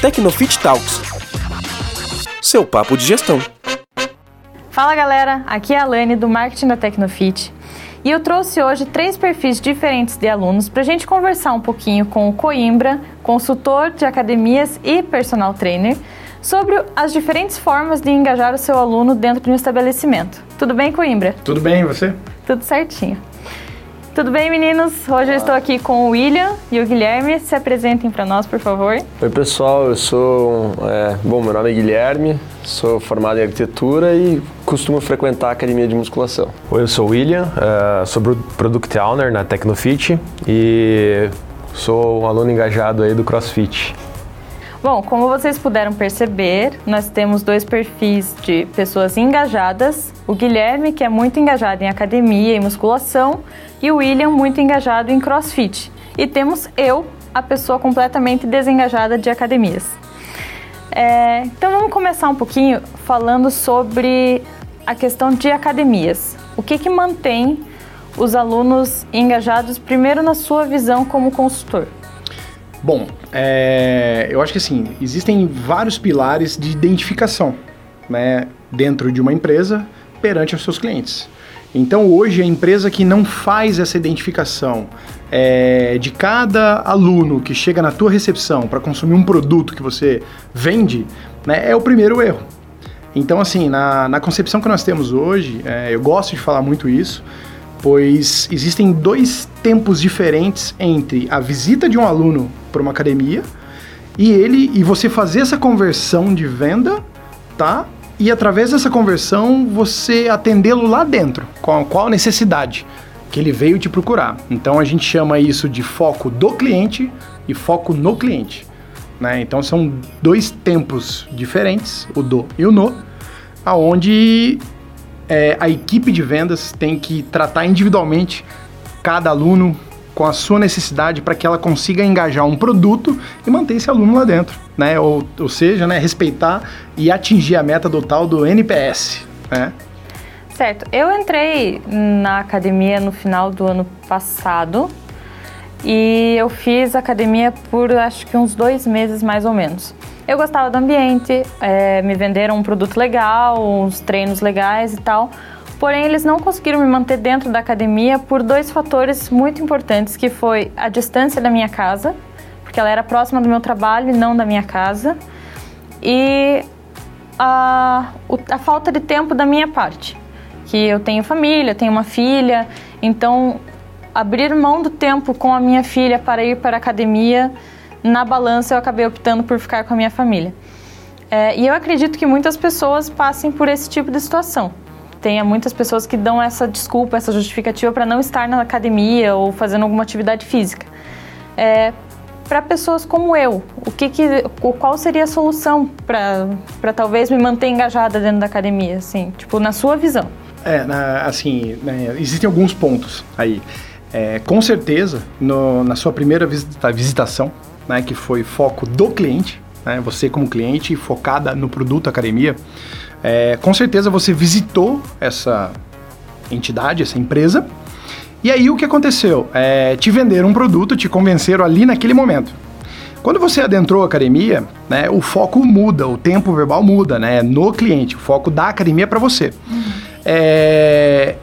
Tecnofit Talks. Seu papo de gestão. Fala galera, aqui é a Lane do marketing da Tecnofit. E eu trouxe hoje três perfis diferentes de alunos para a gente conversar um pouquinho com o Coimbra, consultor de academias e personal trainer, sobre as diferentes formas de engajar o seu aluno dentro de um estabelecimento. Tudo bem, Coimbra? Tudo bem, e você? Tudo certinho. Tudo bem, meninos? Hoje Olá. eu estou aqui com o William e o Guilherme. Se apresentem para nós, por favor. Oi, pessoal. Eu sou. É, bom, meu nome é Guilherme, sou formado em arquitetura e costumo frequentar a academia de musculação. Oi, eu sou o William, uh, sou Product Owner na Tecnofit e sou um aluno engajado aí do CrossFit. Bom, como vocês puderam perceber, nós temos dois perfis de pessoas engajadas. O Guilherme, que é muito engajado em academia e musculação, e o William, muito engajado em crossfit. E temos eu, a pessoa completamente desengajada de academias. É, então vamos começar um pouquinho falando sobre a questão de academias. O que, que mantém os alunos engajados, primeiro na sua visão como consultor? Bom, é, eu acho que assim, existem vários pilares de identificação né, dentro de uma empresa perante os seus clientes. Então hoje a empresa que não faz essa identificação é, de cada aluno que chega na tua recepção para consumir um produto que você vende, né, é o primeiro erro. Então assim, na, na concepção que nós temos hoje, é, eu gosto de falar muito isso, pois existem dois tempos diferentes entre a visita de um aluno para uma academia e ele e você fazer essa conversão de venda, tá? E através dessa conversão você atendê-lo lá dentro, com qual necessidade que ele veio te procurar. Então a gente chama isso de foco do cliente e foco no cliente. Né? Então são dois tempos diferentes, o do e o no, aonde é, a equipe de vendas tem que tratar individualmente cada aluno com a sua necessidade para que ela consiga engajar um produto e manter esse aluno lá dentro, né? Ou, ou seja, né, respeitar e atingir a meta do tal do NPS, né? Certo. Eu entrei na academia no final do ano passado e eu fiz academia por acho que uns dois meses mais ou menos. Eu gostava do ambiente, é, me venderam um produto legal, uns treinos legais e tal. Porém, eles não conseguiram me manter dentro da academia por dois fatores muito importantes, que foi a distância da minha casa, porque ela era próxima do meu trabalho e não da minha casa, e a, a falta de tempo da minha parte, que eu tenho família, tenho uma filha, então abrir mão do tempo com a minha filha para ir para a academia na balança eu acabei optando por ficar com a minha família. É, e eu acredito que muitas pessoas passem por esse tipo de situação. Tenha muitas pessoas que dão essa desculpa, essa justificativa para não estar na academia ou fazendo alguma atividade física. É, para pessoas como eu, o que, que qual seria a solução para talvez me manter engajada dentro da academia, assim, tipo na sua visão? É, na, assim, né, existem alguns pontos aí. É, com certeza, no, na sua primeira visita, visitação, né, que foi foco do cliente, né, você como cliente focada no produto academia, é, com certeza você visitou essa entidade, essa empresa, e aí o que aconteceu? É, te venderam um produto, te convenceram ali naquele momento. Quando você adentrou a academia, né, o foco muda, o tempo verbal muda, né, no cliente, o foco da academia é para você. Uhum. É,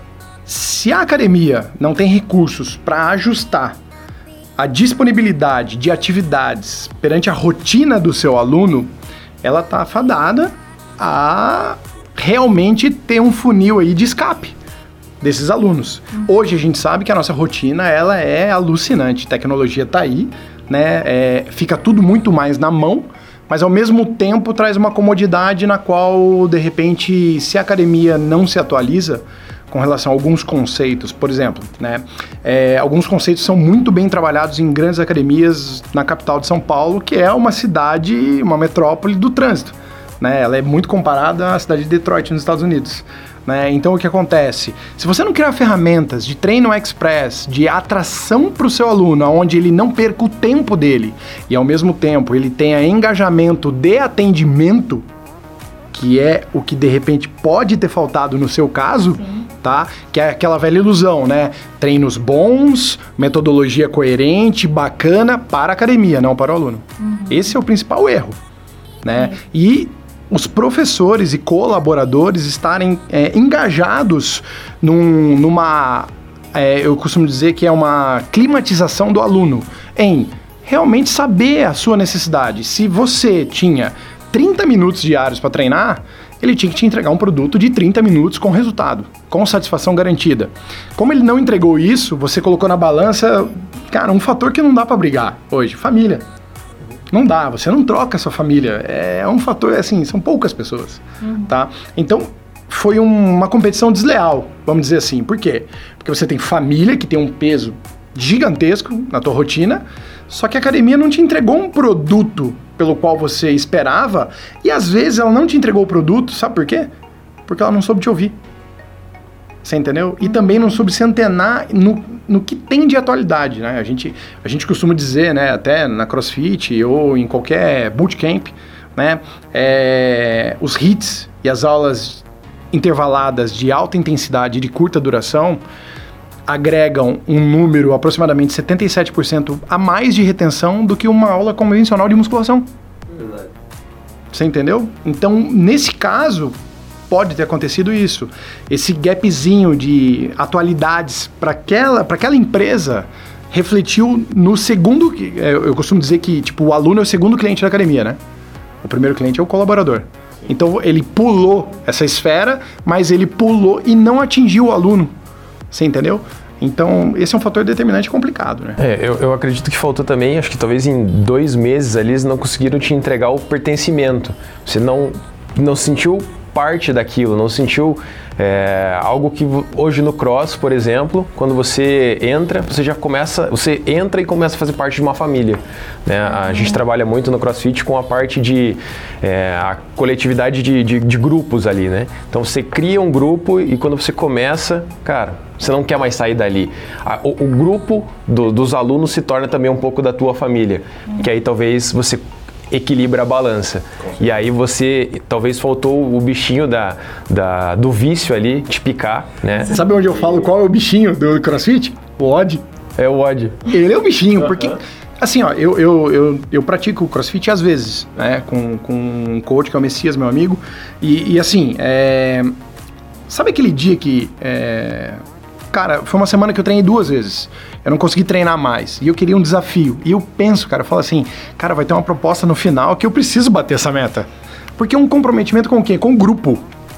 se a academia não tem recursos para ajustar a disponibilidade de atividades perante a rotina do seu aluno, ela está fadada a realmente ter um funil aí de escape desses alunos. Uhum. Hoje a gente sabe que a nossa rotina ela é alucinante, tecnologia está aí, né? É, fica tudo muito mais na mão, mas ao mesmo tempo traz uma comodidade na qual de repente se a academia não se atualiza, com relação a alguns conceitos. Por exemplo, né, é, alguns conceitos são muito bem trabalhados em grandes academias na capital de São Paulo, que é uma cidade, uma metrópole do trânsito. Né? Ela é muito comparada à cidade de Detroit, nos Estados Unidos. Né? Então o que acontece? Se você não criar ferramentas de treino express, de atração para o seu aluno, onde ele não perca o tempo dele e ao mesmo tempo ele tenha engajamento de atendimento, que é o que de repente pode ter faltado no seu caso, Sim tá? Que é aquela velha ilusão, né? Treinos bons, metodologia coerente, bacana para a academia, não para o aluno. Esse é o principal erro, né? E os professores e colaboradores estarem é, engajados num- numa, é, eu costumo dizer que é uma climatização do aluno, em realmente saber a sua necessidade. Se você tinha 30 minutos diários para treinar, ele tinha que te entregar um produto de 30 minutos com resultado, com satisfação garantida. Como ele não entregou isso, você colocou na balança, cara, um fator que não dá para brigar hoje, família. Não dá, você não troca a sua família. É um fator, assim, são poucas pessoas, tá? Então, foi um- uma competição desleal, vamos dizer assim. Por quê? Porque você tem família que tem um peso gigantesco na tua rotina, só que a academia não te entregou um produto pelo qual você esperava, e às vezes ela não te entregou o produto, sabe por quê? Porque ela não soube te ouvir. Você entendeu? E também não soube se antenar no, no que tem de atualidade, né? A gente, a gente costuma dizer, né, até na CrossFit ou em qualquer bootcamp, né, é, os hits e as aulas intervaladas de alta intensidade e de curta duração agregam um número aproximadamente 77% a mais de retenção do que uma aula convencional de musculação. Você entendeu? Então, nesse caso, pode ter acontecido isso. Esse gapzinho de atualidades para aquela, pra aquela empresa refletiu no segundo. é, Eu costumo dizer que tipo, o aluno é o segundo cliente da academia, né? O primeiro cliente é o colaborador. Então ele pulou essa esfera, mas ele pulou e não atingiu o aluno. Você entendeu? Então, esse é um fator determinante complicado, né? É, eu, eu acredito que faltou também, acho que talvez em dois meses ali eles não conseguiram te entregar o pertencimento. Você não, não sentiu parte daquilo, não sentiu é, algo que hoje no cross, por exemplo, quando você entra, você já começa, você entra e começa a fazer parte de uma família. Né? A gente trabalha muito no CrossFit com a parte de é, a coletividade de, de, de grupos ali, né? Então você cria um grupo e quando você começa, cara, você não quer mais sair dali. O, o grupo do- dos alunos se torna também um pouco da tua família, que aí talvez você equilibra a balança. E aí você, talvez faltou o bichinho da, da- do vício ali, te picar, né? Sabe onde eu falo qual é o bichinho do CrossFit? O odd. É o ódio. Ele é o bichinho, porque. Assim, ó, eu, eu, eu, eu pratico crossfit às vezes, né? Com, com um coach que é o Messias, meu amigo. E, e assim, é, sabe aquele dia que. é, cara, foi uma semana que eu treinei duas vezes. Eu não consegui treinar mais. E eu queria um desafio. E eu penso, cara, eu falo assim, cara, vai ter uma proposta no final que eu preciso bater essa meta. Porque é um comprometimento com o quê? Com o grupo.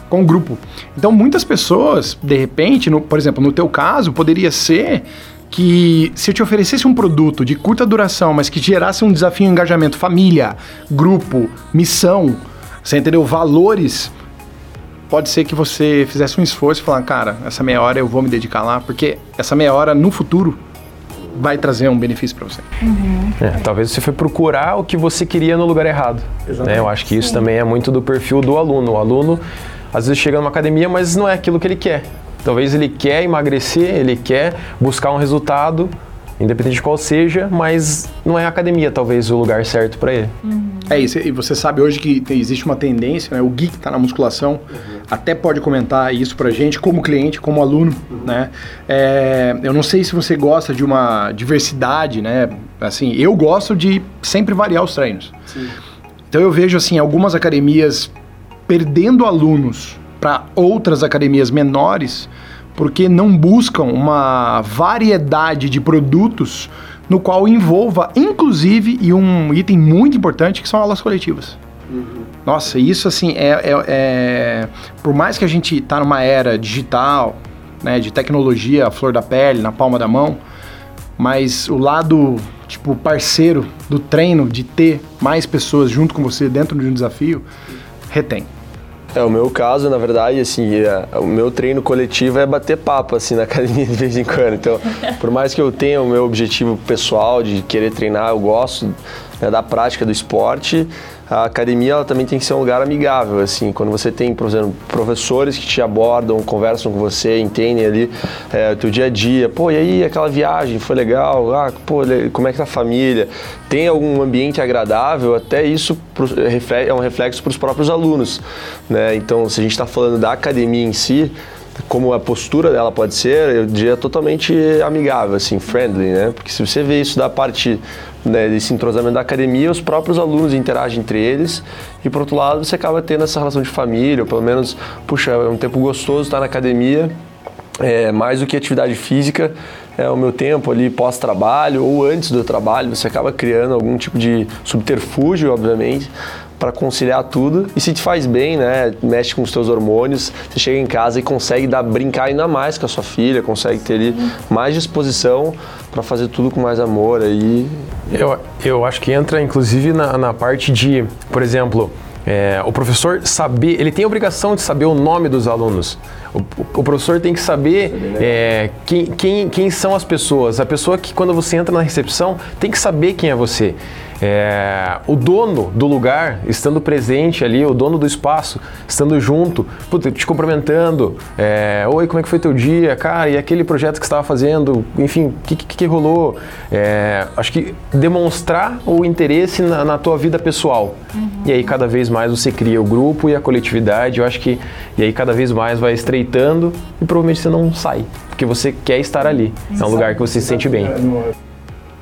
Com o grupo. Então, muitas pessoas, de repente, no- por exemplo, no teu caso, poderia ser que se eu te oferecesse um produto de curta duração, mas que gerasse um desafio, um engajamento, família, grupo, missão, você entendeu? Valores, pode ser que você fizesse um esforço e falar, cara, essa meia hora eu vou me dedicar lá, porque essa meia hora no futuro vai trazer um benefício para você. É, talvez você foi procurar o que você queria no lugar errado. né? Eu acho que isso também é muito do perfil do aluno. O aluno, às vezes, chega numa academia, mas não é aquilo que ele quer. Talvez ele quer emagrecer, ele quer buscar um resultado, independente de qual seja, mas não é a academia, talvez, o lugar certo para ele. É isso, e você sabe hoje que tem- existe uma tendência, né? O Gui que está na musculação até pode comentar isso pra gente, como cliente, como aluno, né? É, eu não sei se você gosta de uma diversidade, né? Assim, eu gosto de sempre variar os treinos. Então eu vejo, assim, algumas academias perdendo alunos para outras academias menores porque não buscam uma variedade de produtos no qual envolva, inclusive, e um item muito importante, que são aulas coletivas. Nossa, isso assim é, é- é- Por mais que a gente tá numa era digital, né, de tecnologia, a flor da pele, na palma da mão, mas o lado, tipo, parceiro do treino, de ter mais pessoas junto com você dentro de um desafio, retém. É, o meu caso, na verdade, assim, é, o meu treino coletivo é bater papo, assim, na academia de vez em quando. Então, por mais que eu tenha o meu objetivo pessoal de querer treinar, eu gosto né, da prática do esporte, a academia ela também tem que ser um lugar amigável, assim, quando você tem, por exemplo, professores que te abordam, conversam com você, entendem ali é, o teu dia a dia, pô, e aí aquela viagem foi legal, ah, pô, como é que tá a família, tem algum ambiente agradável, até isso é um reflexo para os próprios alunos, né? Então, se a gente está falando da academia em si, como a postura dela pode ser, eu diria totalmente amigável, assim, friendly, né? Porque se você vê isso da parte né, desse entrosamento da academia, os próprios alunos interagem entre eles e, por outro lado, você acaba tendo essa relação de família, ou pelo menos, puxa, é um tempo gostoso estar na academia, é, mais do que atividade física, é o meu tempo ali pós-trabalho ou antes do trabalho, você acaba criando algum tipo de subterfúgio, obviamente, para conciliar tudo e se te faz bem, né? Mexe com os teus hormônios, você chega em casa e consegue dar brincar ainda mais com a sua filha, consegue ter ali mais disposição para fazer tudo com mais amor aí. Eu, eu acho que entra inclusive na, na parte de, por exemplo, é, o professor saber, ele tem a obrigação de saber o nome dos alunos. O, o professor tem que saber é, quem, quem, quem são as pessoas. A pessoa que, quando você entra na recepção, tem que saber quem é você. É, o dono do lugar estando presente ali, o dono do espaço estando junto, puta, te cumprimentando, é, oi, como é que foi teu dia, cara, e aquele projeto que você estava fazendo, enfim, o que, que, que, rolou? É, acho que demonstrar o interesse na, na tua vida pessoal. Uhum. E aí cada vez mais você cria o grupo e a coletividade, eu acho que, e aí cada vez mais vai estreitando e provavelmente você não sai, porque você quer estar ali, é um lugar que você se sente bem.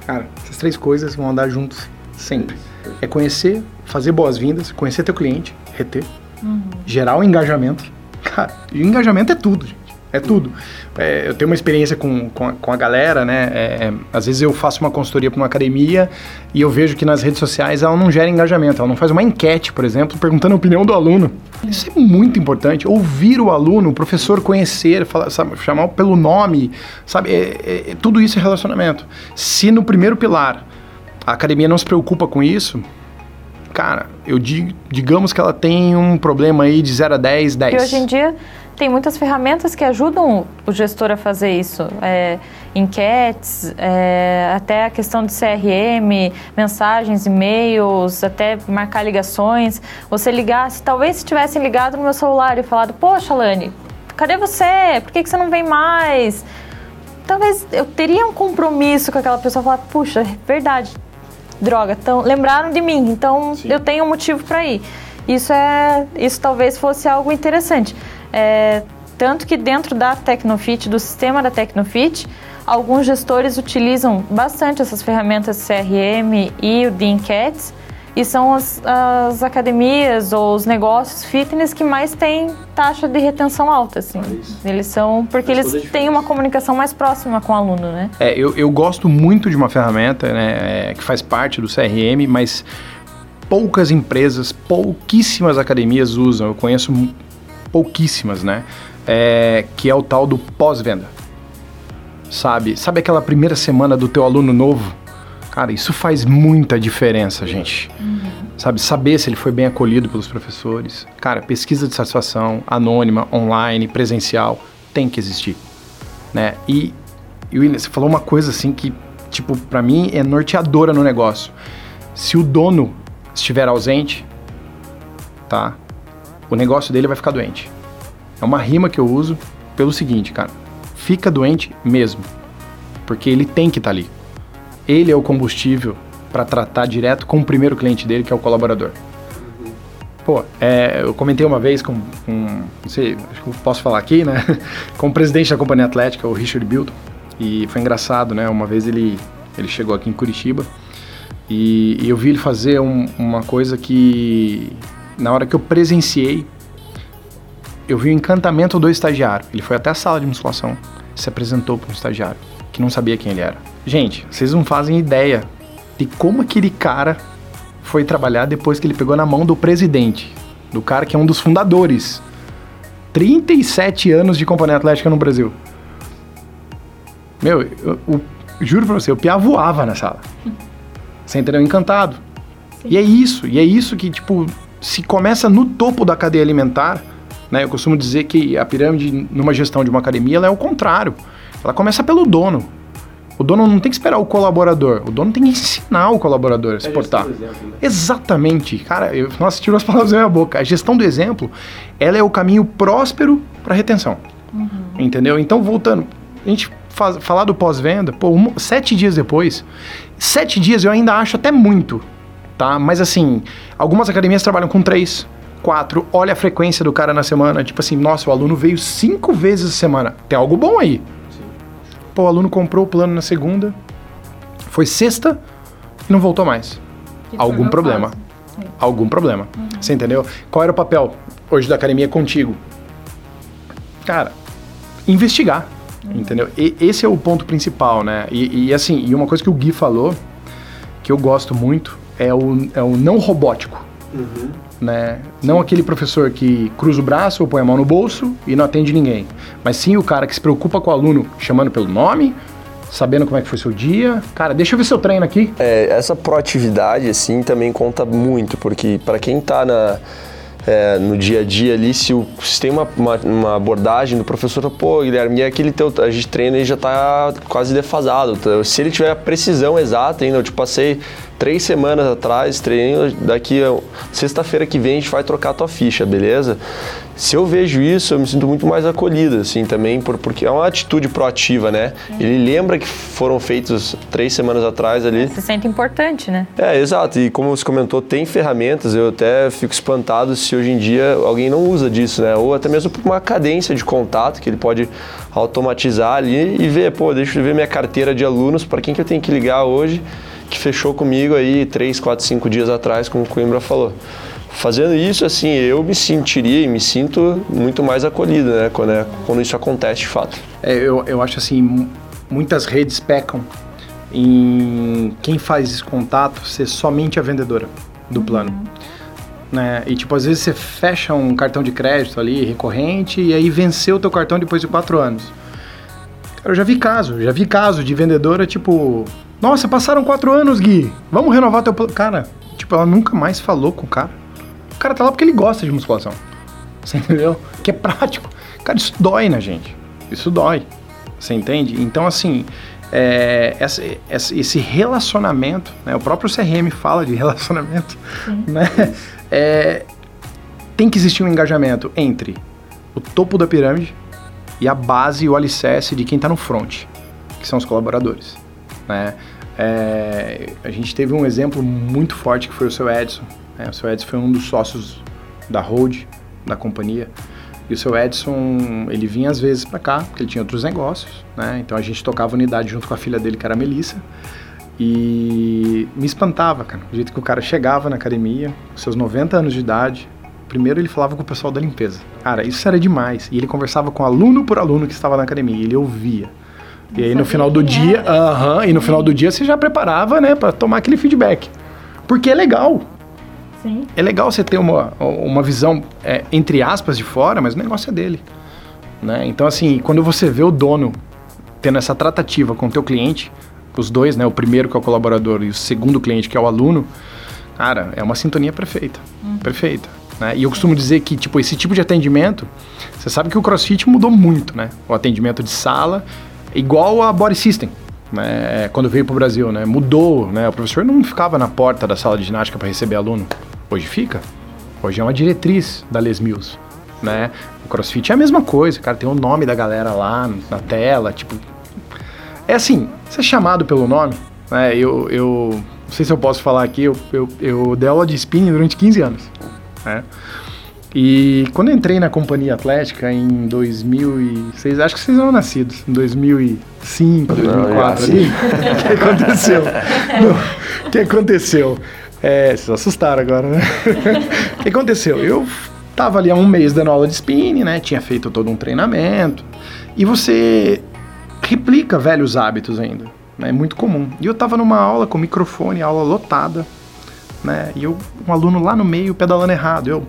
Cara, essas três coisas vão andar juntos Sempre. É conhecer, fazer boas-vindas, conhecer teu cliente, reter, uhum. gerar o engajamento. Cara, engajamento é tudo, gente. É tudo. É, eu tenho uma experiência com, com, a, com a galera, né? É, é, às vezes eu faço uma consultoria para uma academia e eu vejo que nas redes sociais ela não gera engajamento. Ela não faz uma enquete, por exemplo, perguntando a opinião do aluno. Isso é muito importante. Ouvir o aluno, o professor conhecer, falar, sabe, chamar pelo nome, sabe? É, é tudo isso é relacionamento. Se no primeiro pilar a academia não se preocupa com isso, cara, eu digo, digamos que ela tem um problema aí de 0 a 10, 10. E hoje em dia tem muitas ferramentas que ajudam o gestor a fazer isso. É, enquetes, é, até a questão de CRM, mensagens, e-mails, até marcar ligações. Você ligasse, talvez se tivessem ligado no meu celular e falado, poxa, Lani, cadê você? Por que, que você não vem mais? Talvez eu teria um compromisso com aquela pessoa, falar, puxa, é verdade, droga, então lembraram de mim, então Sim. eu tenho um motivo para ir. Isso é, isso talvez fosse algo interessante. É, tanto que dentro da Tecnofit, do sistema da Tecnofit, alguns gestores utilizam bastante essas ferramentas CRM e o de enquetes e são as, as, academias ou os negócios fitness que mais têm taxa de retenção alta, assim. É eles são porque Faz eles têm uma comunicação mais próxima com o aluno, né? É, eu, eu gosto muito de uma ferramenta, né, é, que faz parte do CRM, mas poucas empresas, pouquíssimas academias usam. Eu conheço pouquíssimas, né? É, que é o tal do pós-venda. Sabe? Sabe aquela primeira semana do teu aluno novo? Cara, isso faz muita diferença, gente. Uhum. Sabe, saber se ele foi bem acolhido pelos professores. Cara, pesquisa de satisfação, anônima, online, presencial, tem que existir. Né? E, e William, você falou uma coisa assim que, tipo, para mim é norteadora no negócio. Se o dono estiver ausente, tá? O negócio dele vai ficar doente. É uma rima que eu uso pelo seguinte, cara. Fica doente mesmo. Porque ele tem que estar tá ali ele é o combustível para tratar direto com o primeiro cliente dele, que é o colaborador. Pô, é, eu comentei uma vez com, com, não sei, acho que posso falar aqui, né? Com o presidente da Companhia Atlética, o Richard Bilton. E foi engraçado, né? Uma vez ele, ele chegou aqui em Curitiba e, e eu vi ele fazer um, uma coisa que, na hora que eu presenciei, eu vi o encantamento do estagiário. Ele foi até a sala de musculação, se apresentou para um estagiário que não sabia quem ele era. Gente, vocês não fazem ideia de como aquele cara foi trabalhar depois que ele pegou na mão do presidente, do cara que é um dos fundadores. 37 anos de Companhia Atlética no Brasil. Meu, eu, eu, juro pra você, o Pia voava na sala. Você entendeu? Encantado. Sim. E é isso, e é isso que, tipo, se começa no topo da cadeia alimentar, né? Eu costumo dizer que a pirâmide numa gestão de uma academia, ela é o contrário. Ela começa pelo dono. O dono não tem que esperar o colaborador, o dono tem que ensinar o colaborador a se portar. Exemplo, né? Exatamente. Cara, eu, nossa, tirou as palavras da minha boca. A gestão do exemplo, ela é o caminho próspero para retenção. Uhum. Entendeu? Então, voltando, a gente faz, falar do pós-venda, pô, um, sete dias depois, sete dias eu ainda acho até muito, tá? Mas assim, algumas academias trabalham com três, quatro, olha a frequência do cara na semana. Tipo assim, nossa, o aluno veio cinco vezes a semana. Tem algo bom aí. Pô, o aluno comprou o plano na segunda, foi sexta e não voltou mais. Que Algum problema. Algum problema. Você entendeu? Qual era o papel hoje da academia contigo? Cara, investigar. Entendeu? E esse é o ponto principal, né? E, e, assim, e uma coisa que o Gui falou, que eu gosto muito, é o, é o não robótico. Né? Não aquele professor que cruza o braço ou põe a mão no bolso e não atende ninguém. Mas sim o cara que se preocupa com o aluno chamando pelo nome, sabendo como é que foi seu dia. Cara, deixa eu ver seu treino aqui. É, essa proatividade, assim, também conta muito, porque para quem tá na, é, no dia a dia ali, se, o, se tem uma, uma, uma abordagem do professor, pô, Guilherme, e aquele teu, a gente treina e já tá quase defasado. Tá? Se ele tiver a precisão exata ainda, eu te passei três semanas atrás, treino, daqui sexta-feira que vem a gente vai trocar a tua ficha, beleza? Se eu vejo isso, eu me sinto muito mais acolhido, assim, também, por, porque é uma atitude proativa, né? Ele lembra que foram feitos três semanas atrás ali. Se sente importante, né? É, exato. E como você comentou, tem ferramentas. Eu até fico espantado se hoje em dia alguém não usa disso, né? Ou até mesmo por uma cadência de contato que ele pode automatizar ali e ver, pô, deixa eu ver minha carteira de alunos, para quem que eu tenho que ligar hoje, que fechou comigo aí três, quatro, cinco dias atrás, como o Coimbra falou. Fazendo isso, assim, eu me sentiria e me sinto muito mais acolhido, né? Quando, é- quando isso acontece de fato. É, eu, eu acho assim, mu- muitas redes pecam em quem faz esse contato ser somente a vendedora do plano. Né? E tipo, às vezes você fecha um cartão de crédito ali, recorrente, e aí venceu o teu cartão depois de quatro anos. Cara, eu já vi caso, já vi caso de vendedora, tipo, nossa, passaram quatro anos, Gui, vamos renovar teu plano. Cara, tipo, ela nunca mais falou com o cara. O cara tá lá porque ele gosta de musculação. Você entendeu? Que é prático. Cara, isso dói na gente. Isso dói. Você entende? Então, assim, é, essa- esse relacionamento, né, o próprio CRM fala de relacionamento, né? É, tem que existir um engajamento entre o topo da pirâmide e a base e o alicerce de quem está no front, que são os colaboradores. Né? É, a gente teve um exemplo muito forte que foi o seu Edson. né? O seu Edson foi um dos sócios da Hold, da companhia. E o seu Edson, ele vinha às vezes para cá, porque ele tinha outros negócios, né? Então a gente tocava unidade junto com a filha dele, que era a Melissa. E me espantava, cara, o jeito que o cara chegava na academia, seus 90 anos de idade. Primeiro ele falava com o pessoal da limpeza. Cara, isso era demais. E ele conversava com aluno por aluno que estava na academia, ele ouvia. E aí no final do dia, aham, e no final do dia você já preparava, né, para tomar aquele feedback. Porque é legal, Sim. é legal você ter uma, uma visão, é, entre aspas, de fora, mas o negócio é dele. Né? Então, assim, quando você vê o dono tendo essa tratativa com o teu cliente, os dois, né? O primeiro que é o colaborador e o segundo cliente que é o aluno, cara, é uma sintonia perfeita. Perfeita. Né? E eu costumo dizer que, tipo, esse tipo de atendimento, você sabe que o CrossFit mudou muito, né? O atendimento de sala, igual a Body System. Né? Quando veio para o Brasil, né? Mudou, né? O professor não ficava na porta da sala de ginástica para receber aluno. Hoje fica. Hoje é uma diretriz da Les Mills, né? O CrossFit é a mesma coisa, cara, tem o nome da galera lá na tela, tipo... É assim, ser chamado pelo nome, né? Eu, eu não sei se eu posso falar aqui, eu, eu, eu dei aula de spinning durante 15 anos, né? E quando eu entrei na companhia atlética em 2006, acho que vocês eram nascidos, em 2005, 2004 ali, o que aconteceu? O que aconteceu? É, vocês assustaram agora, né? O que aconteceu? Eu tava ali há um mês dando aula de spinning, né? Tinha feito todo um treinamento. E você replica velhos hábitos ainda. né? É muito comum. E eu tava numa aula com microfone, aula lotada, né? E eu, um aluno lá no meio pedalando errado. Eu,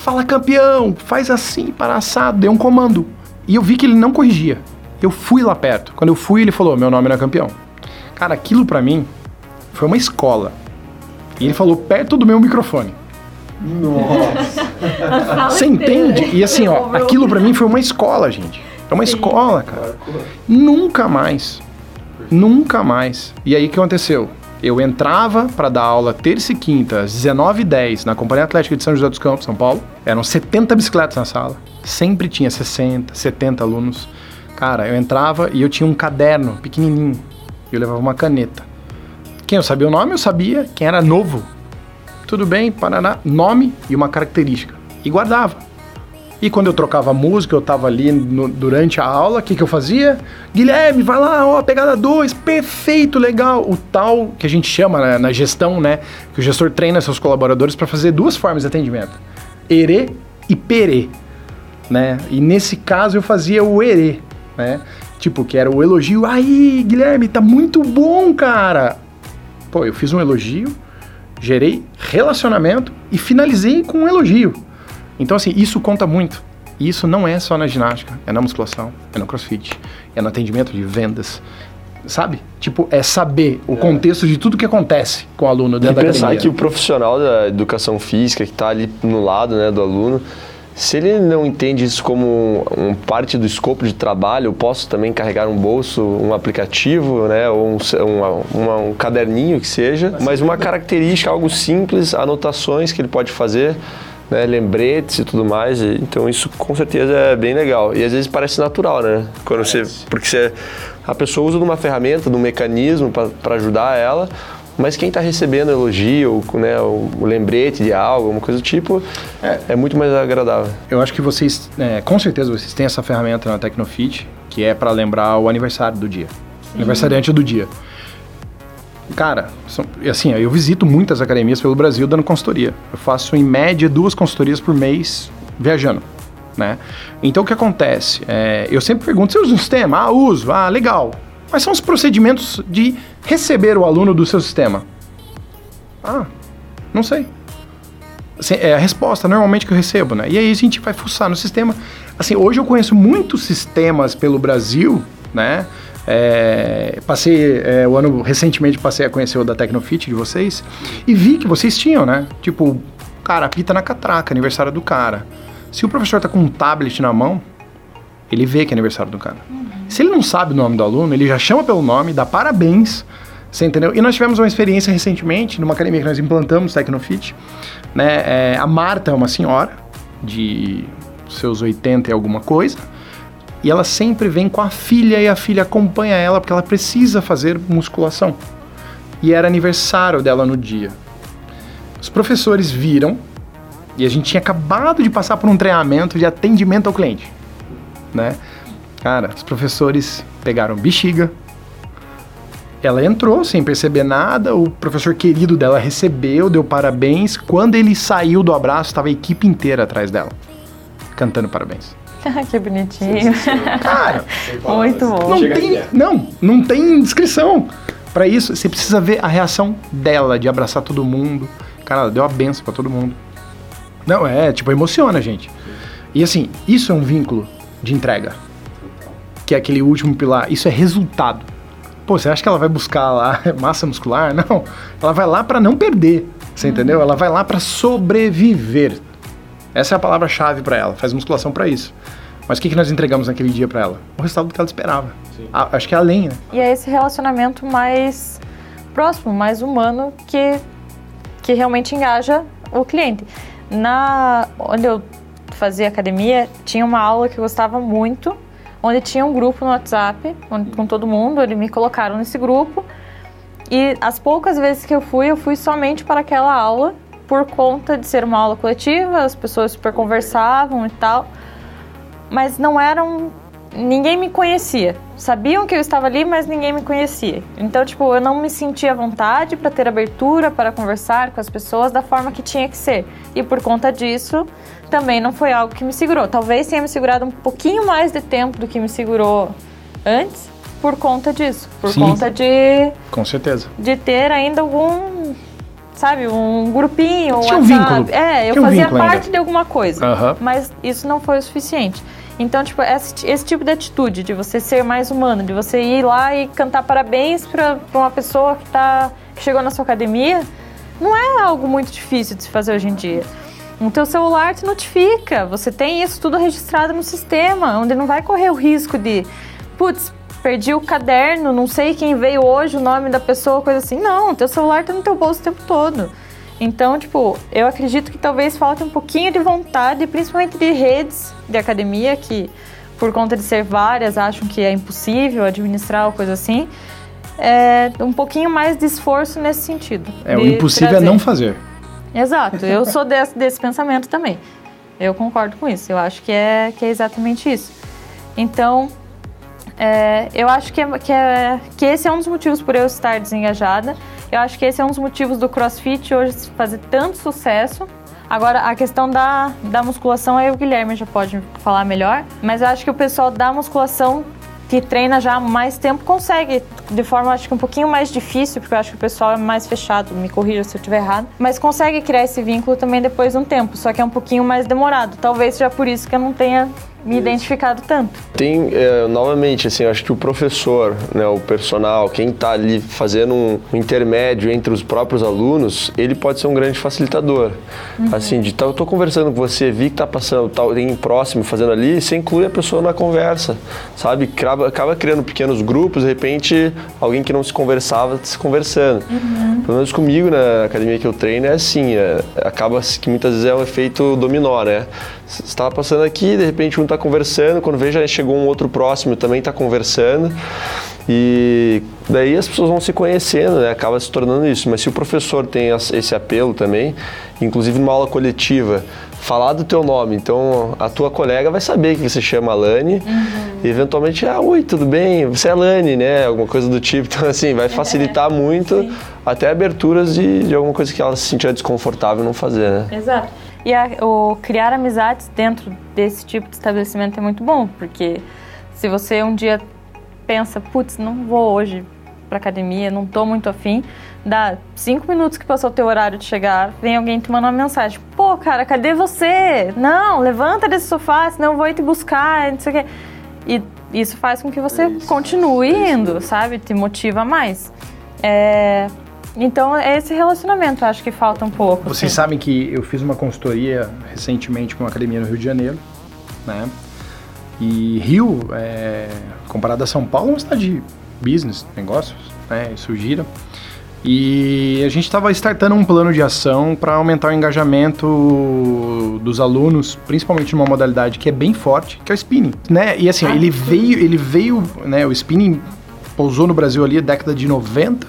fala campeão, faz assim, para assado, dei um comando. E eu vi que ele não corrigia. Eu fui lá perto. Quando eu fui, ele falou: Meu nome não é campeão. Cara, aquilo pra mim foi uma escola. E ele falou perto do meu microfone. Você entende? E assim, ó, aquilo pra mim foi uma escola, gente. É uma escola, cara. Nunca mais. Nunca mais. E aí o que aconteceu? Eu entrava pra dar aula terça e quinta, às 19h10, na Companhia Atlética de São José dos Campos, São Paulo. Eram 70 bicicletas na sala. Sempre tinha 60, 70 alunos. Cara, eu entrava e eu tinha um caderno pequenininho. Eu levava uma caneta. Quem eu sabia o nome, eu sabia. Quem era novo, tudo bem, Paraná, nome e uma característica. e guardava. E quando eu trocava música, eu tava ali no- durante a aula, o que, que eu fazia? Guilherme, vai lá, ó, pegada 2, perfeito, legal. O tal que a gente chama né, na gestão, né? Que o gestor treina seus colaboradores para fazer duas formas de atendimento: erê e perê. Né? E nesse caso eu fazia o erê, né? Tipo, que era o elogio. Aí, Guilherme, tá muito bom, cara. Pô, eu fiz um elogio, gerei relacionamento e finalizei com um elogio. Então, assim, isso conta muito. E isso não é só na ginástica, é na musculação, é no crossfit, é no atendimento de vendas. Sabe? Tipo, é saber o contexto de tudo que acontece com o aluno E dentro da pensar academia. que o profissional da educação física que está ali no lado né, do aluno, se ele não entende isso como um parte do escopo de trabalho, eu posso também carregar um bolso, um aplicativo, né, ou um, uma- um caderninho que seja, mas uma característica, algo simples, anotações que ele pode fazer, né, lembretes e tudo mais. e- Então isso com certeza é bem legal. E às vezes parece natural, né? Quando você, porque você, a pessoa usa de uma ferramenta, de um mecanismo para ajudar ela, mas quem está recebendo elogio, né, o, o lembrete de algo, alguma coisa do tipo, é, muito mais agradável. Eu acho que vocês, é, com certeza, vocês têm essa ferramenta na Tecnofit, que é para lembrar o aniversário do dia. Aniversariante do dia. Cara, são- assim, eu visito muitas academias pelo Brasil dando consultoria. Eu faço, em média, duas consultorias por mês viajando. Né? Então, o que acontece? É, eu sempre pergunto, você usa um sistema? Ah, uso. Ah, legal. Quais são os procedimentos de receber o aluno do seu sistema? Ah, não sei. Assim, é a resposta normalmente que eu recebo, né? E aí a gente vai fuçar no sistema. Assim, hoje eu conheço muitos sistemas pelo Brasil, né? É, passei é, o ano recentemente passei a conhecer o da Tecnofit de vocês e vi que vocês tinham, né? Tipo, cara, apita na catraca, aniversário do cara. Se o professor tá com um tablet na mão, ele vê que é aniversário do cara. Se ele não sabe o nome do aluno, ele já chama pelo nome, dá parabéns, você entendeu? E nós tivemos uma experiência recentemente numa academia que nós implantamos, Tecnofit, né? É, a Marta é uma senhora de seus 80 e alguma coisa, e ela sempre vem com a filha e a filha acompanha ela porque ela precisa fazer musculação. E era aniversário dela no dia. Os professores viram e a gente tinha acabado de passar por um treinamento de atendimento ao cliente, né? Cara, os professores pegaram bexiga. Ela entrou sem perceber nada, o professor querido dela recebeu, deu parabéns. Quando ele saiu do abraço, estava a equipe inteira atrás dela, cantando parabéns. que bonitinho. Cara, Muito bom. não tem, não, não tem descrição. Pra isso, você precisa ver a reação dela de abraçar todo mundo. Cara, ela deu a benção pra todo mundo. Não, é, tipo, emociona, gente. E assim, isso é um vínculo de entrega. Que é aquele último pilar. Isso é resultado. Pô, você acha que ela vai buscar lá massa muscular? Não. Ela vai lá pra não perder. Você entendeu? Ela vai lá pra sobreviver. Essa é a palavra-chave pra ela. Faz musculação pra isso. Mas o que, que nós entregamos naquele dia pra ela? O resultado que ela esperava. A- acho que é além, né? E é esse relacionamento mais próximo, mais humano, que, que realmente engaja o cliente. Na, onde eu fazia academia, tinha uma aula que eu gostava muito, onde tinha um grupo no WhatsApp, onde, com todo mundo, eles me colocaram nesse grupo. E as poucas vezes que eu fui, eu fui somente para aquela aula, por conta de ser uma aula coletiva, as pessoas super conversavam e tal. Mas não eram ninguém me conhecia. Sabiam que eu estava ali, mas ninguém me conhecia. Então, tipo, eu não me sentia à vontade para ter abertura para conversar com as pessoas da forma que tinha que ser. E por conta disso, também não foi algo que me segurou. Talvez tenha me segurado um pouquinho mais de tempo do que me segurou antes, por conta disso. Por Sim. conta de, Com certeza. de ter ainda algum. Sabe, um grupinho, um Tinha um WhatsApp. vínculo. É, eu Tinha um fazia vínculo parte ainda. de alguma coisa Aham. mas isso não foi o suficiente. Então, tipo, esse, esse tipo de atitude, de você ser mais humano, de você ir lá e cantar parabéns pra, pra uma pessoa que, tá, que chegou na sua academia, não é algo muito difícil de se fazer hoje em dia. O teu celular te notifica, você tem isso tudo registrado no sistema, onde não vai correr o risco de, putz, perdi o caderno, não sei quem veio hoje, o nome da pessoa, coisa assim. Não, teu celular tá no teu bolso o tempo todo. Então, tipo, eu acredito que talvez falte um pouquinho de vontade, principalmente de redes de academia, que por conta de ser várias acham que é impossível administrar ou coisa assim. É um pouquinho mais de esforço nesse sentido. É, o impossível trazer. é não fazer. Exato, eu sou desse, desse pensamento também. Eu concordo com isso. Eu acho que é, que é exatamente isso. Então, é, eu acho que, é, que, é, que esse é um dos motivos por eu estar desengajada. Eu acho que esse é um dos motivos do CrossFit hoje fazer tanto sucesso. Agora, a questão da, da musculação, aí o Guilherme já pode falar melhor. Mas eu acho que o pessoal da musculação que treina já há mais tempo consegue, de forma acho que um pouquinho mais difícil, porque eu acho que o pessoal é mais fechado, me corrija se eu estiver errado, mas consegue criar esse vínculo também depois de um tempo, só que é um pouquinho mais demorado. Talvez seja por isso que eu não tenha me identificado tanto. Tem, é, novamente, assim, acho que o professor, né, o personal, quem está ali fazendo um, intermédio entre os próprios alunos, ele pode ser um grande facilitador. Uhum. Assim, de tá, eu estou conversando com você, vi que está passando, tá, tem próximo fazendo ali, você inclui a pessoa na conversa, sabe? Acaba, acaba criando pequenos grupos, de repente, alguém que não se conversava se conversando. Uhum. Pelo menos comigo na academia que eu treino é assim, é, acaba que muitas vezes é um efeito dominó, né? Você estava passando aqui, de repente um está conversando, quando veja chegou um outro próximo também está conversando. E daí as pessoas vão se conhecendo, né? acaba se tornando isso. Mas se o professor tem esse apelo também, inclusive numa aula coletiva, falar do teu nome, então a tua colega vai saber que você chama Lani uhum. e eventualmente, ah, oi, tudo bem? Você é Lani, né? Alguma coisa do tipo. Então, assim, vai facilitar é, muito sim. até aberturas de, de alguma coisa que ela se sentia desconfortável não fazer, né? Exato. E a, o criar amizades dentro desse tipo de estabelecimento é muito bom, porque se você um dia pensa, putz, não vou hoje para academia, não tô muito afim, dá cinco minutos que passou o teu horário de chegar, vem alguém te mandar uma mensagem, pô, cara, cadê você? Não, levanta desse sofá, senão eu vou ir te buscar, não sei o quê. E isso faz com que você isso, continue indo, isso. sabe? Te motiva mais. É, então, é esse relacionamento acho que falta um pouco. Vocês assim. sabem que eu fiz uma consultoria recentemente com uma academia no Rio de Janeiro, né? E Rio, é, comparado a São Paulo, é uma cidade de business, negócios, né? Isso gira. E a gente estava startando um plano de ação para aumentar o engajamento dos alunos, principalmente numa modalidade que é bem forte, que é o spinning, né? E assim, ah, ele veio, ele veio, né, o spinning pousou no Brasil ali na década de 90,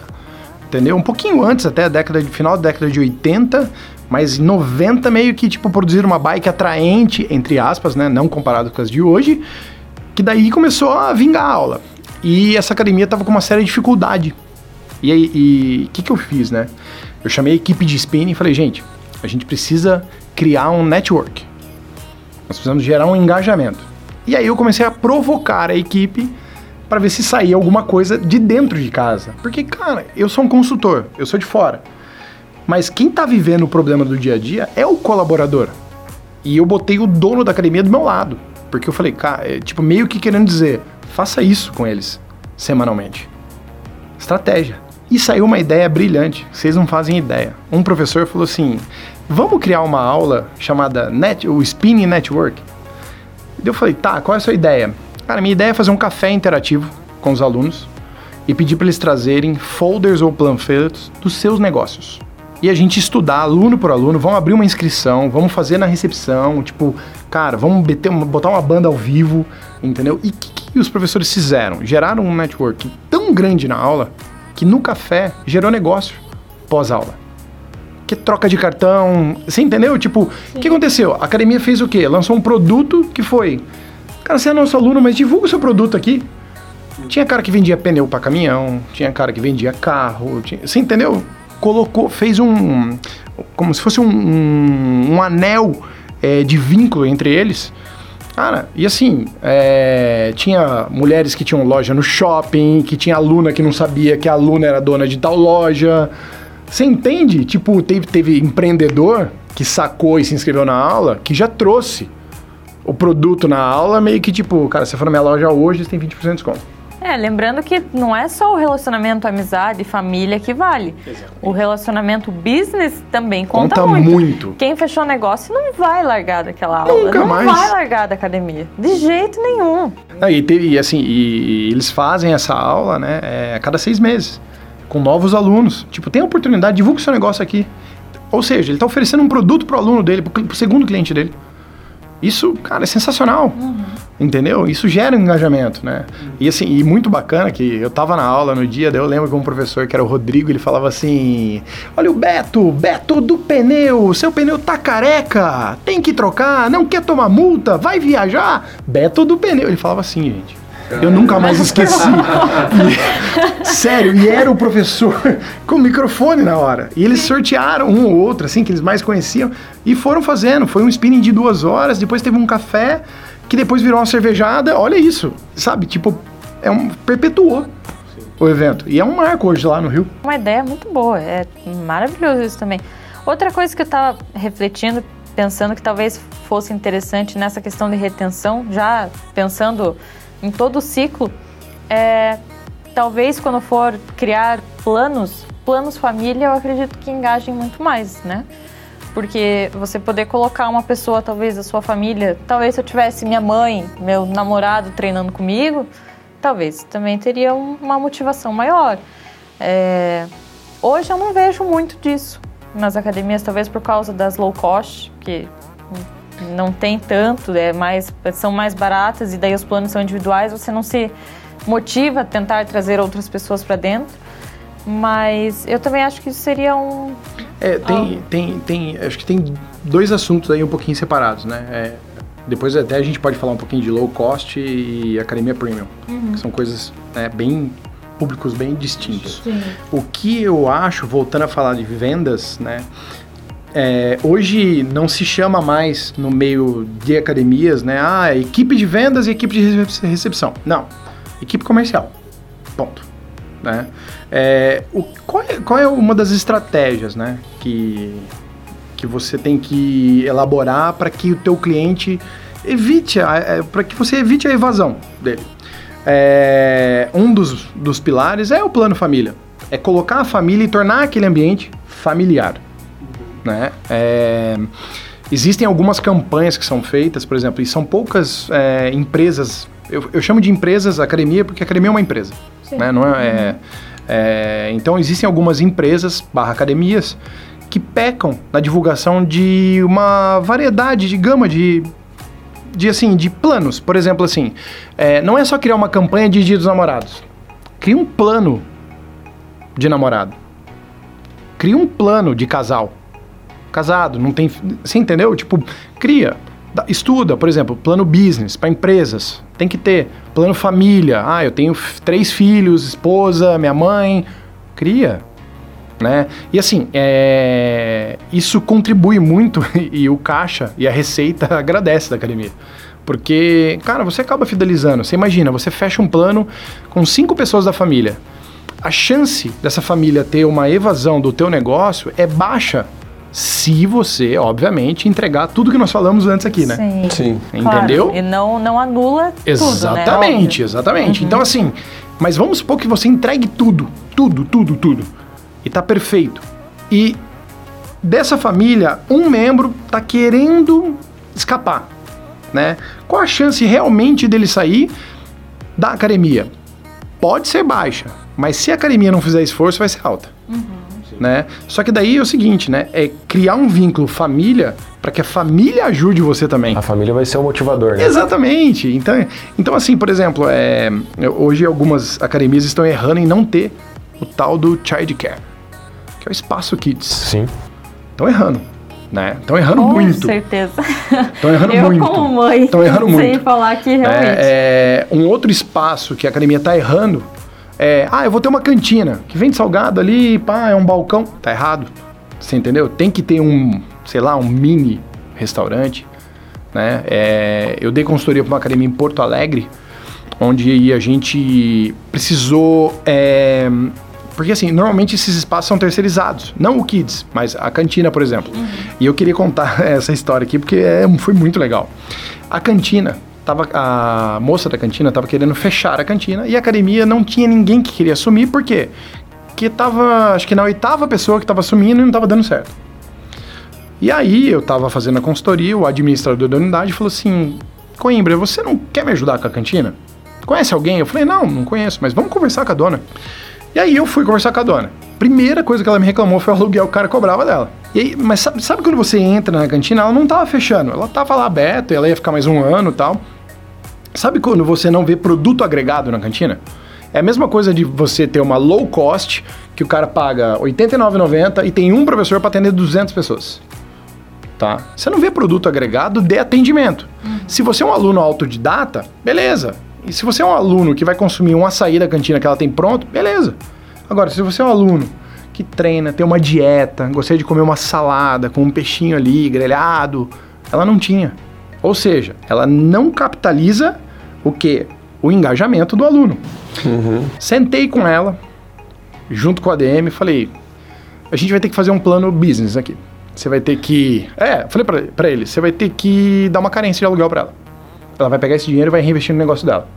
entendeu? Um pouquinho antes, até a década de final da década de 80, mas em 90 meio que tipo produzir uma bike atraente, entre aspas, né, não comparado com as de hoje, que daí começou a vingar a aula. E essa academia tava com uma séria dificuldade. E aí, o que que eu fiz, né? Eu chamei a equipe de spinning e falei, gente, a gente precisa criar um network. Nós precisamos gerar um engajamento. E aí eu comecei a provocar a equipe para ver se saía alguma coisa de dentro de casa. Porque, cara, eu sou um consultor, eu sou de fora. Mas quem tá vivendo o problema do dia a dia é o colaborador. E eu botei o dono da academia do meu lado. Porque eu falei, cara, é, tipo, meio que querendo dizer, faça isso com eles semanalmente. Estratégia. E saiu uma ideia brilhante, vocês não fazem ideia. Um professor falou assim: vamos criar uma aula chamada Net, o Spinning Network. Eu falei, tá, qual é a sua ideia? Cara, minha ideia é fazer um café interativo com os alunos e pedir para eles trazerem folders ou panfletos dos seus negócios. E a gente estudar aluno por aluno, vamos abrir uma inscrição, vamos fazer na recepção, tipo, cara, vamos botar uma banda ao vivo, entendeu? E o que, que os professores fizeram? Geraram um network tão grande na aula que no café gerou negócio pós-aula. Que troca de cartão, você entendeu? Tipo, o que aconteceu? A academia fez o quê? Lançou um produto que foi Cara, você é nosso aluno, mas divulga o seu produto aqui. Tinha cara que vendia pneu para caminhão, tinha cara que vendia carro, tinha, você entendeu? Colocou, fez um. como se fosse um, um, um anel é, de vínculo entre eles. Cara, e assim, é, tinha mulheres que tinham loja no shopping, que tinha aluna que não sabia que a aluna era dona de tal loja. Você entende? Tipo, teve, teve empreendedor que sacou e se inscreveu na aula que já trouxe o produto na aula, meio que tipo, cara, se for na minha loja hoje, você tem 20% de desconto. É, lembrando que não é só o relacionamento amizade, família que vale. Exatamente. O relacionamento business também conta, conta muito. muito. Quem fechou negócio não vai largar daquela aula. Nunca não mais. vai largar da academia. De jeito nenhum. Ah, e, teve, e assim, e, e, eles fazem essa aula, né, é, a cada seis meses, com novos alunos. Tipo, tem a oportunidade, divulga o seu negócio aqui. Ou seja, ele está oferecendo um produto para o aluno dele, para o segundo cliente dele. Isso, cara, é sensacional. Uhum. Entendeu? Isso gera um engajamento, né? E assim, e muito bacana que eu tava na aula no dia, daí eu lembro que um professor que era o Rodrigo, ele falava assim: Olha o Beto, Beto do pneu, seu pneu tá careca, tem que trocar, não quer tomar multa, vai viajar? Beto do pneu. Ele falava assim, gente. Eu nunca mais esqueci. E- sério, e era o professor com o microfone na hora. E eles sortearam um ou outro, assim, que eles mais conheciam, e foram fazendo. Foi um spinning de duas horas, depois teve um café, que depois virou uma cervejada. Olha isso, sabe? Tipo, é um, perpetuou o evento. E é um marco hoje lá no Rio. Uma ideia muito boa, é maravilhoso isso também. Outra coisa que eu estava refletindo, pensando que talvez fosse interessante nessa questão de retenção, já pensando em todo o ciclo, é talvez quando for criar planos, planos família, eu acredito que engajem muito mais, né? Porque você poder colocar uma pessoa, talvez da sua família, talvez se eu tivesse minha mãe, meu namorado treinando comigo, talvez também teria um- uma motivação maior. É, Hoje eu não vejo muito disso nas academias, talvez por causa das low cost, que não tem tanto, é mais, são mais baratas e daí os planos são individuais, você não se motiva a tentar trazer outras pessoas para dentro. Mas eu também acho que isso seria um. É, tem, tem, tem, acho que tem dois assuntos aí um pouquinho separados, né? É, depois até a gente pode falar um pouquinho de low cost e academia premium, que são coisas né, bem públicos bem distintos. O que eu acho, voltando a falar de vendas, né? É, hoje não se chama mais no meio de academias, né? Ah, equipe de vendas e equipe de recep- recepção. Não, equipe comercial. Ponto. Né? É, o, qual, é, qual é uma das estratégias, né? Que, que você tem que elaborar para que o teu cliente evite, para que você evite a evasão dele. É, um dos, dos pilares é o plano família. É colocar a família e tornar aquele ambiente familiar. Né? É, existem algumas campanhas que são feitas, por exemplo, e são poucas é, empresas. Eu, eu chamo de empresas academia porque academia é uma empresa. Né? Não é, é- é, então existem algumas empresas barra academias que pecam na divulgação de uma variedade de gama de de assim de planos por exemplo assim é, não é só criar uma campanha de dia dos namorados cria um plano de namorado cria um plano de casal casado não tem você entendeu tipo cria estuda por exemplo plano business para empresas tem que ter plano família ah eu tenho três filhos esposa minha mãe cria né? E assim, é, isso contribui muito e o caixa e a receita agradece da academia. Porque, cara, você acaba fidelizando. Você imagina, você fecha um plano com cinco pessoas da família. A chance dessa família ter uma evasão do teu negócio é baixa se você, obviamente, entregar tudo que nós falamos antes aqui, né? Sim. Sim. Claro, Entendeu? E não, não anula tudo, né? Exatamente, exatamente. Então, assim, mas vamos supor que você entregue tudo, tudo, tudo, tudo. E tá perfeito. E dessa família, um membro tá querendo escapar, né? Qual a chance realmente dele sair da academia? Pode ser baixa, mas se a academia não fizer esforço, vai ser alta. Né? Só que daí é o seguinte, né? É criar um vínculo família para que a família ajude você também. A família vai ser o motivador, né? Exatamente. Então, então assim, por exemplo, é, hoje algumas academias estão errando em não ter o tal do child care, que é o espaço kids. Sim. Estão errando, né? Estão errando Com muito. certeza. Estão errando eu, muito. como mãe, Estão errando muito. falar que realmente. É, é, um outro espaço que a academia está errando é, ah, eu vou ter uma cantina que vende salgado ali, pá, é um balcão. Tá errado. Você entendeu? Tem que ter um, sei lá, um mini restaurante, né? É, eu dei consultoria para uma academia em Porto Alegre, onde a gente precisou é, porque assim, normalmente esses espaços são terceirizados. Não o Kids, mas a cantina, por exemplo. E eu queria contar essa história aqui porque é, foi muito legal. A cantina, tava, a moça da cantina estava querendo fechar a cantina e a academia não tinha ninguém que queria assumir, por quê? Porque tava, acho que na oitava pessoa que estava assumindo e não estava dando certo. E aí eu tava fazendo a consultoria, o administrador da unidade falou assim: Coimbra, você não quer me ajudar com a cantina? Conhece alguém? Eu falei: Não, não conheço, mas vamos conversar com a dona. E aí eu fui conversar com a dona. Primeira coisa que ela me reclamou foi o aluguel que o cara cobrava dela. E aí, mas sabe, sabe quando você entra na cantina, ela não tava fechando, ela tava lá aberta, ela ia ficar mais um ano e tal. Sabe quando você não vê produto agregado na cantina? É a mesma coisa de você ter uma low cost, que o cara paga R$ 89,90 e tem um professor para atender 200 pessoas. Tá? Você não vê produto agregado de atendimento. Se você é um aluno autodidata, beleza. E se você é um aluno que vai consumir um açaí da cantina que ela tem pronto, beleza. Agora, se você é um aluno que treina, tem uma dieta, gostaria de comer uma salada com um peixinho ali, grelhado, ela não tinha. Ou seja, ela não capitaliza o que? O engajamento do aluno. Sentei com ela, junto com a ADM, e falei: a gente vai ter que fazer um plano business aqui. Você vai ter que. É, falei pra, pra ele: você vai ter que dar uma carência de aluguel pra ela. Ela vai pegar esse dinheiro e vai reinvestir no negócio dela.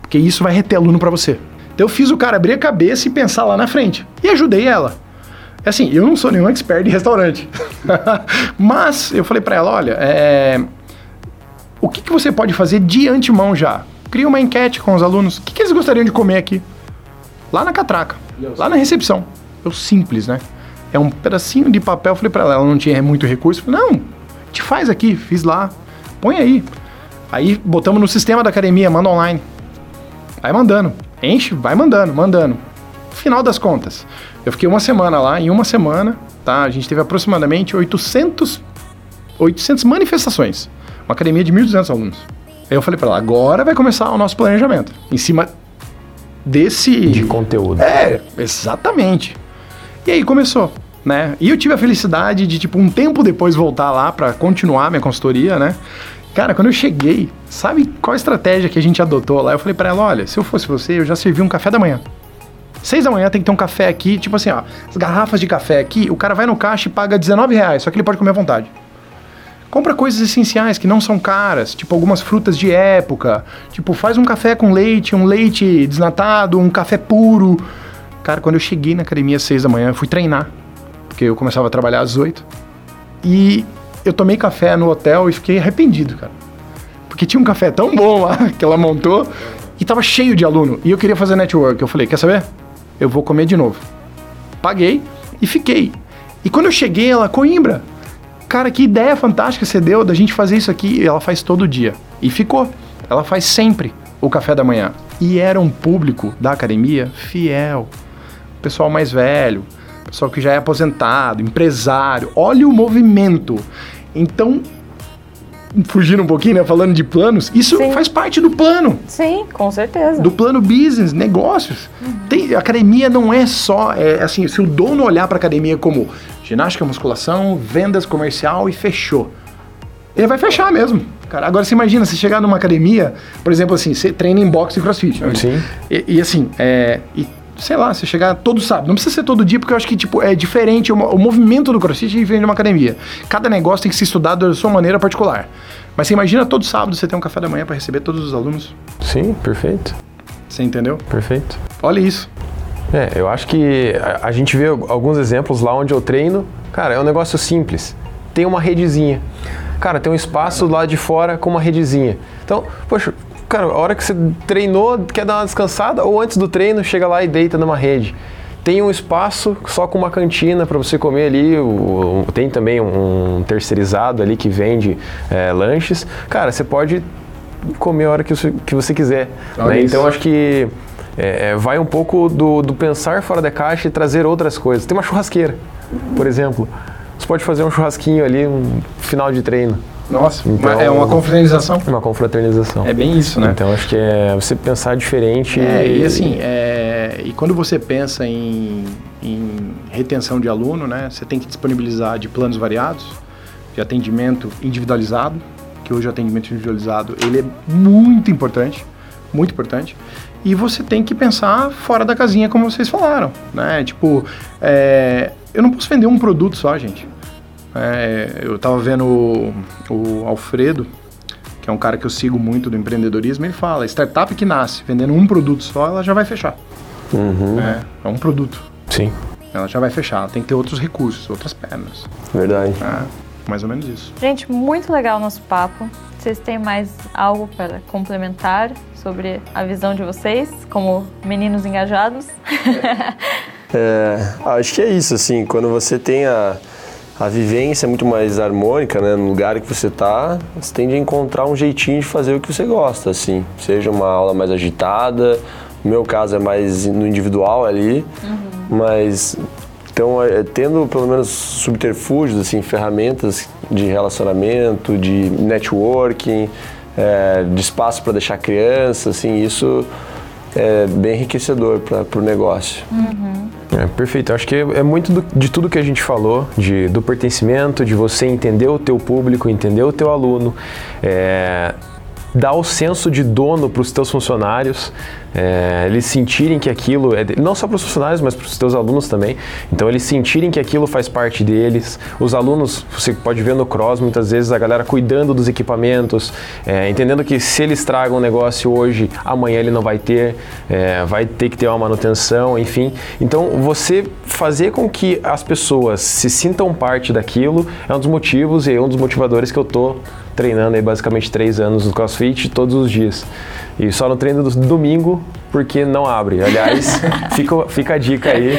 Porque isso vai reter aluno pra você. Então eu fiz o cara abrir a cabeça e pensar lá na frente. E ajudei ela. Assim, eu não sou nenhum expert em restaurante. Mas eu falei pra ela: olha, é, o que, que você pode fazer de antemão já? Cria uma enquete com os alunos. O que, que eles gostariam de comer aqui? Lá na catraca, lá na recepção. É o simples, né? É um pedacinho de papel. Eu falei pra ela, ela não tinha muito recurso. Eu falei, não, gente faz aqui, fiz lá. Põe aí. Aí botamos no sistema da academia, manda online. Vai mandando. Enche, vai mandando, mandando. Final das contas, eu fiquei uma semana lá. Em uma semana, tá? A gente teve aproximadamente 800, 800 manifestações. Uma academia de 1.200 alunos. Aí eu falei pra ela, agora vai começar o nosso planejamento. Em cima desse... De conteúdo. É, exatamente. E aí começou, né? E eu tive a felicidade de, tipo, um tempo depois voltar lá pra continuar minha consultoria, né? Cara, quando eu cheguei, sabe qual estratégia que a gente adotou lá? Eu falei pra ela, olha, se eu fosse você, eu já servi um café da manhã. Seis da manhã tem que ter um café aqui, tipo assim, ó, as garrafas de café aqui, o cara vai no caixa e paga 19 reais, só que ele pode comer à vontade. Compra coisas essenciais que não são caras, tipo algumas frutas de época, tipo faz um café com leite, um leite desnatado, um café puro. Cara, quando eu cheguei na academia às seis da manhã, eu fui treinar, porque eu começava a trabalhar às oito. E eu tomei café no hotel e fiquei arrependido, cara. Porque tinha um café tão bom lá que ela montou e tava cheio de aluno. E eu queria fazer network. Eu falei, quer saber? Eu vou comer de novo. Paguei e fiquei. E quando eu cheguei, ela, Coimbra, cara, que ideia fantástica você deu da gente fazer isso aqui. E ela faz todo dia. E ficou. Ela faz sempre o café da manhã. E era um público da academia fiel. Pessoal mais velho, pessoal que já é aposentado, empresário. Olha o movimento. Então, fugindo um pouquinho, né, falando de planos, isso Sim. faz parte do plano Sim, com certeza. do plano business, negócios. Tem, academia não é só, é, assim, se o dono olhar para academia como ginástica, musculação, vendas comercial e fechou. Ele vai fechar mesmo. Cara, agora você imagina, você chegar numa academia, por exemplo, assim, você treina em boxe e crossfit. né? Sim. E, e assim, é, e, sei lá, você chegar todo sábado. Não precisa ser todo dia, porque eu acho que tipo, é diferente. O, o movimento do crossfit é diferente de uma academia. Cada negócio tem que ser estudado da sua maneira particular. Mas você imagina todo sábado você tem um café da manhã para receber todos os alunos. Sim, perfeito. Você entendeu? Perfeito. Olha isso. É, eu acho que a, a gente vê alguns exemplos lá onde eu treino. Cara, é um negócio simples. Tem uma redezinha. Cara, tem um espaço lá de fora com uma redezinha. Então, poxa, cara, a hora que você treinou, quer dar uma descansada, ou antes do treino, chega lá e deita numa rede. Tem um espaço só com uma cantina para você comer ali. o- o- tem também um terceirizado ali que vende é, lanches. Cara, você pode comer a hora que você, que você quiser. Né? Então, acho que é, é, vai um pouco do, do pensar fora da caixa e trazer outras coisas. Tem uma churrasqueira, por exemplo. Você pode fazer um churrasquinho ali, um final de treino, Nossa, Então- é uma confraternização. uma confraternização. É bem isso, né? Então acho que é você pensar diferente. É, e assim, é, e quando você pensa em, em retenção de aluno, né, você tem que disponibilizar de planos variados, de atendimento individualizado, que hoje o atendimento individualizado ele é muito importante, muito importante. E você tem que pensar fora da casinha, como vocês falaram, né? Tipo, é, eu não posso vender um produto só, gente. É, eu tava vendo o, o Alfredo, que é um cara que eu sigo muito do empreendedorismo, ele fala, startup que nasce vendendo um produto só, ela já vai fechar. É, é um produto. Sim. Ela já vai fechar, ela tem que ter outros recursos, outras pernas. Verdade. É, mais ou menos isso. Gente, muito legal o nosso papo. Vocês têm mais algo para complementar sobre a visão de vocês, como meninos engajados? É, acho que é isso, assim, quando você tem a, a vivência é muito mais harmônica, né? No lugar que você tá, você tende a encontrar um jeitinho de fazer o que você gosta, assim. Seja uma aula mais agitada, no meu caso é mais no individual ali, uhum. mas então, é, tendo pelo menos subterfúgios, assim, ferramentas de relacionamento, de networking, é, de espaço para deixar criança, assim, isso é bem enriquecedor para o negócio. Uhum. É, perfeito. Acho que é muito do, de tudo que a gente falou, de, do pertencimento, de você entender o teu público, entender o teu aluno, é, dar o senso de dono para os teus funcionários, é, eles sentirem que aquilo é de, não só para os funcionários, mas para os teus alunos também. Então eles sentirem que aquilo faz parte deles. Os alunos, você pode ver no cross muitas vezes a galera cuidando dos equipamentos, é, entendendo que se eles tragam um negócio hoje, amanhã ele não vai ter, é, vai ter que ter uma manutenção, enfim. Então você fazer com que as pessoas se sintam parte daquilo é um dos motivos e é um dos motivadores que eu tô treinando aí basicamente três anos no CrossFit todos os dias. E só no treino do domingo, porque não abre. Aliás, fica, fica a dica aí.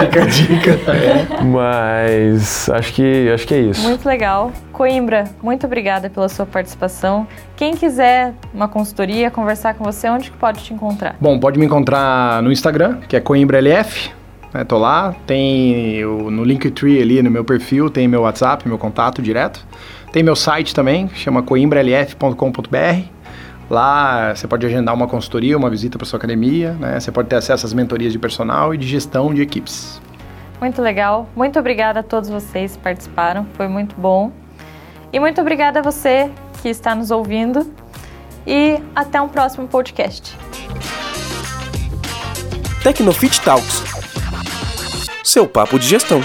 fica a dica. É. Mas acho que, acho que é isso. Muito legal. Coimbra, muito obrigada pela sua participação. Quem quiser uma consultoria, conversar com você, onde que pode te encontrar? Bom, pode me encontrar no Instagram, que é CoimbraLF. Né, tô lá, tem o, no Linktree ali no meu perfil, tem meu WhatsApp, meu contato direto. Tem meu site também, chama coimbralf.com.br. Lá você pode agendar uma consultoria, uma visita para sua academia, né? Você pode ter acesso às mentorias de personal e de gestão de equipes. Muito legal. Muito obrigada a todos vocês que participaram. Foi muito bom. E muito obrigada a você que está nos ouvindo. E até um próximo podcast. Tecnofit Talks. Seu papo de gestão.